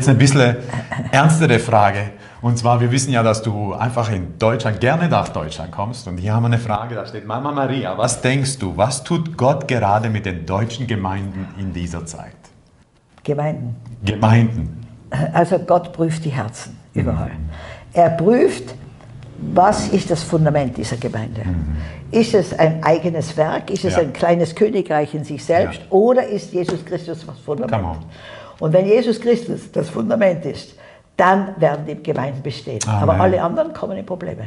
Jetzt eine bisschen ernstere Frage. Und zwar, wir wissen ja, dass du einfach in Deutschland gerne nach Deutschland kommst. Und hier haben wir eine Frage, da steht, Mama Maria, was denkst du, was tut Gott gerade mit den deutschen Gemeinden in dieser Zeit? Gemeinden. Gemeinden. Also Gott prüft die Herzen überall. Er prüft, was ist das Fundament dieser Gemeinde? Ist es ein eigenes Werk? Ist es Ja. ein kleines Königreich in sich selbst? Ja. Oder ist Jesus Christus das Fundament? Und wenn Jesus Christus das Fundament ist, dann werden die Gemeinden bestehen. Amen. Aber alle anderen kommen in Probleme.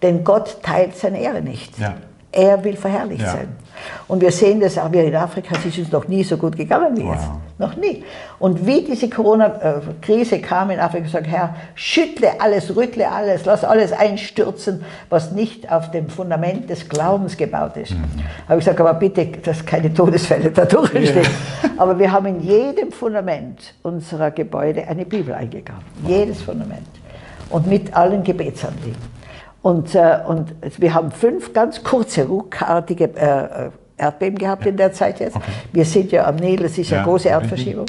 Denn Gott teilt seine Ehre nicht. Ja. Er will verherrlicht Ja. sein. Und wir sehen das auch wir in Afrika, es ist uns noch nie so gut gegangen wie Wow. jetzt. Noch nie. Und wie diese Corona-Krise kam in Afrika, gesagt, Herr, schüttle alles, rüttle alles, lass alles einstürzen, was nicht auf dem Fundament des Glaubens gebaut ist. Mhm. Habe ich gesagt, aber bitte, dass keine Todesfälle dadurch entstehen. Aber wir haben in jedem Fundament unserer Gebäude eine Bibel eingegraben. Jedes Fundament. Und mit allen Gebetsanliegen. Und, äh, und wir haben fünf ganz kurze, ruckartige äh, äh, Erdbeben gehabt in der Zeit jetzt. Wir sind ja am Nil, es ist Ja, eine große. Erdverschiebung.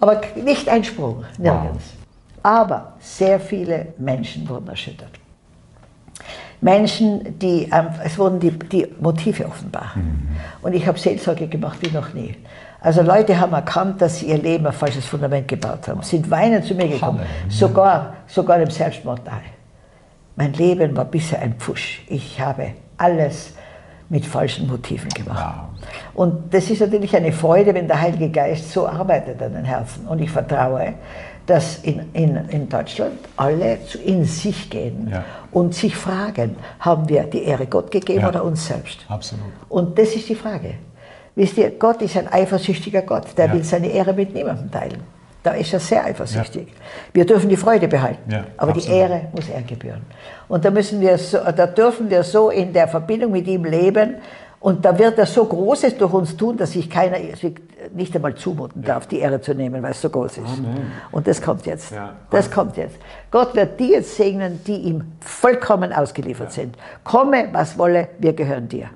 Aber nicht ein Sprung, nirgends. Aber sehr viele Menschen wurden erschüttert. Menschen, die, ähm, es wurden die, die Motive offenbar. Und ich habe Seelsorge gemacht wie noch nie. Also Leute haben erkannt, dass sie ihr Leben auf falsches Fundament gebaut haben, sind weinend zu mir gekommen, sogar, sogar im Selbstmord nahe. Mein Leben war bisher ein Pfusch. Ich habe alles mit falschen Motiven gemacht. Und das ist natürlich eine Freude, wenn der Heilige Geist so arbeitet an den Herzen. Und ich vertraue, dass in, in, in Deutschland alle zu, in sich gehen Ja. und sich fragen, haben wir die Ehre Gott gegeben Ja. oder uns selbst? Absolut. Und das ist die Frage. Wisst ihr, Gott ist ein eifersüchtiger Gott, der Ja. will seine Ehre mit niemandem teilen. Da ist er sehr eifersüchtig. Wir dürfen die Freude behalten, Ja, aber absolut. die Ehre muss er gebühren. Und da, müssen wir so, da dürfen wir so in der Verbindung mit ihm leben und da wird er so Großes durch uns tun, dass sich keiner nicht einmal zumuten darf, die Ehre zu nehmen, weil es so groß ist. Und das kommt jetzt. Ja. Das kommt jetzt. Gott wird die jetzt segnen, die ihm vollkommen ausgeliefert sind. Komme, was wolle, wir gehören dir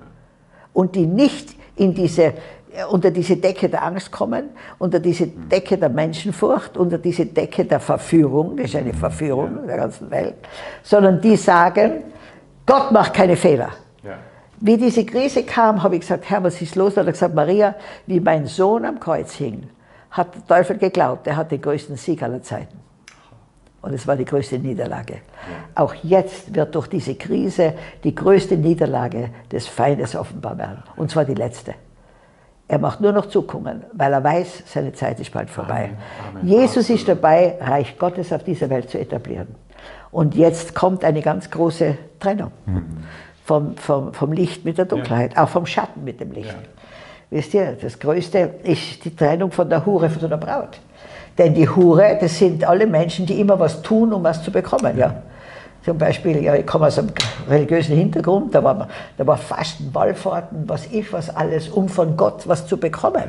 und die nicht in diese, unter diese Decke der Angst kommen, unter diese Decke der Menschenfurcht, unter diese Decke der Verführung, das ist eine Verführung der ganzen Welt, sondern die sagen, Gott macht keine Fehler. Ja. Wie diese Krise kam, habe ich gesagt, Herr, was ist los? Da hat er gesagt, Maria, wie mein Sohn am Kreuz hing, hat der Teufel geglaubt, er hat den größten Sieg aller Zeiten. Und es war die größte Niederlage. Auch jetzt wird durch diese Krise die größte Niederlage des Feindes offenbar werden. Und zwar die letzte. Er macht nur noch zukommen, weil er weiß, seine Zeit ist bald vorbei. Amen. Jesus ist dabei, Reich Gottes auf dieser Welt zu etablieren. Und jetzt kommt eine ganz große Trennung vom, vom, vom Licht mit der Dunkelheit, auch vom Schatten mit dem Licht. Wisst ihr, das Größte ist die Trennung von der Hure von der Braut. Denn die Hure, das sind alle Menschen, die immer was tun, um was zu bekommen. Ja. Zum Beispiel, ja, ich komme aus einem religiösen Hintergrund, da war, da war Fasten, Wallfahrten, was ich, was alles, um von Gott was zu bekommen.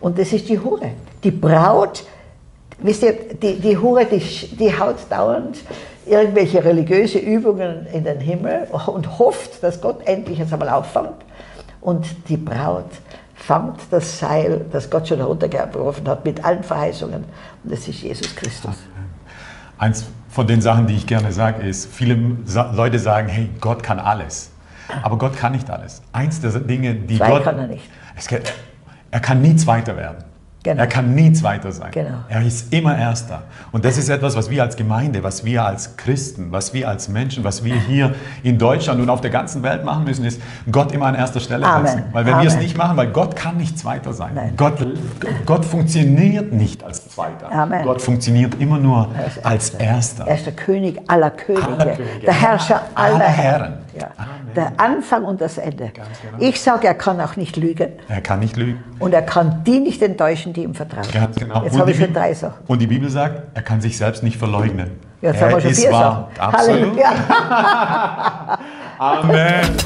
Und das ist die Hure. Die Braut, wisst ihr, die, die Hure, die, die haut dauernd irgendwelche religiöse Übungen in den Himmel und hofft, dass Gott endlich jetzt einmal auffängt. Und die Braut fangt das Seil, das Gott schon heruntergeworfen hat, mit allen Verheißungen. Und das ist Jesus Christus. Eins von den Sachen, die ich gerne sage, ist, viele Sa Leute sagen, hey, Gott kann alles. Aber Gott kann nicht alles. Eins der Dinge, die Zwei Gott... kann er nicht. Es kann, er kann nie Zweiter werden. Genau. Er kann nie Zweiter sein. Genau. Er ist immer Erster. Und das ist etwas, was wir als Gemeinde, was wir als Christen, was wir als Menschen, was wir hier in Deutschland und auf der ganzen Welt machen müssen, ist Gott immer an erster Stelle Amen. setzen. Weil wenn wir es Amen. nicht machen, weil Gott kann nicht Zweiter sein. Nein. Gott, Gott funktioniert nicht als Zweiter. Amen. Gott funktioniert immer nur als Erster. Er ist der König aller Könige, Aller Könige. der Herrscher aller, Aller Herren. Herren. Ja. Der Anfang und das Ende. Genau. Ich sage, er kann auch nicht lügen Er kann nicht lügen. und er kann die nicht enttäuschen, die ihm vertrauen. Ganz genau. Jetzt habe ich schon drei Sachen. Und die Bibel sagt, er kann sich selbst nicht verleugnen. Jetzt er haben wir schon ist vier wahr. Sachen. Absolut. Halleluja. Amen.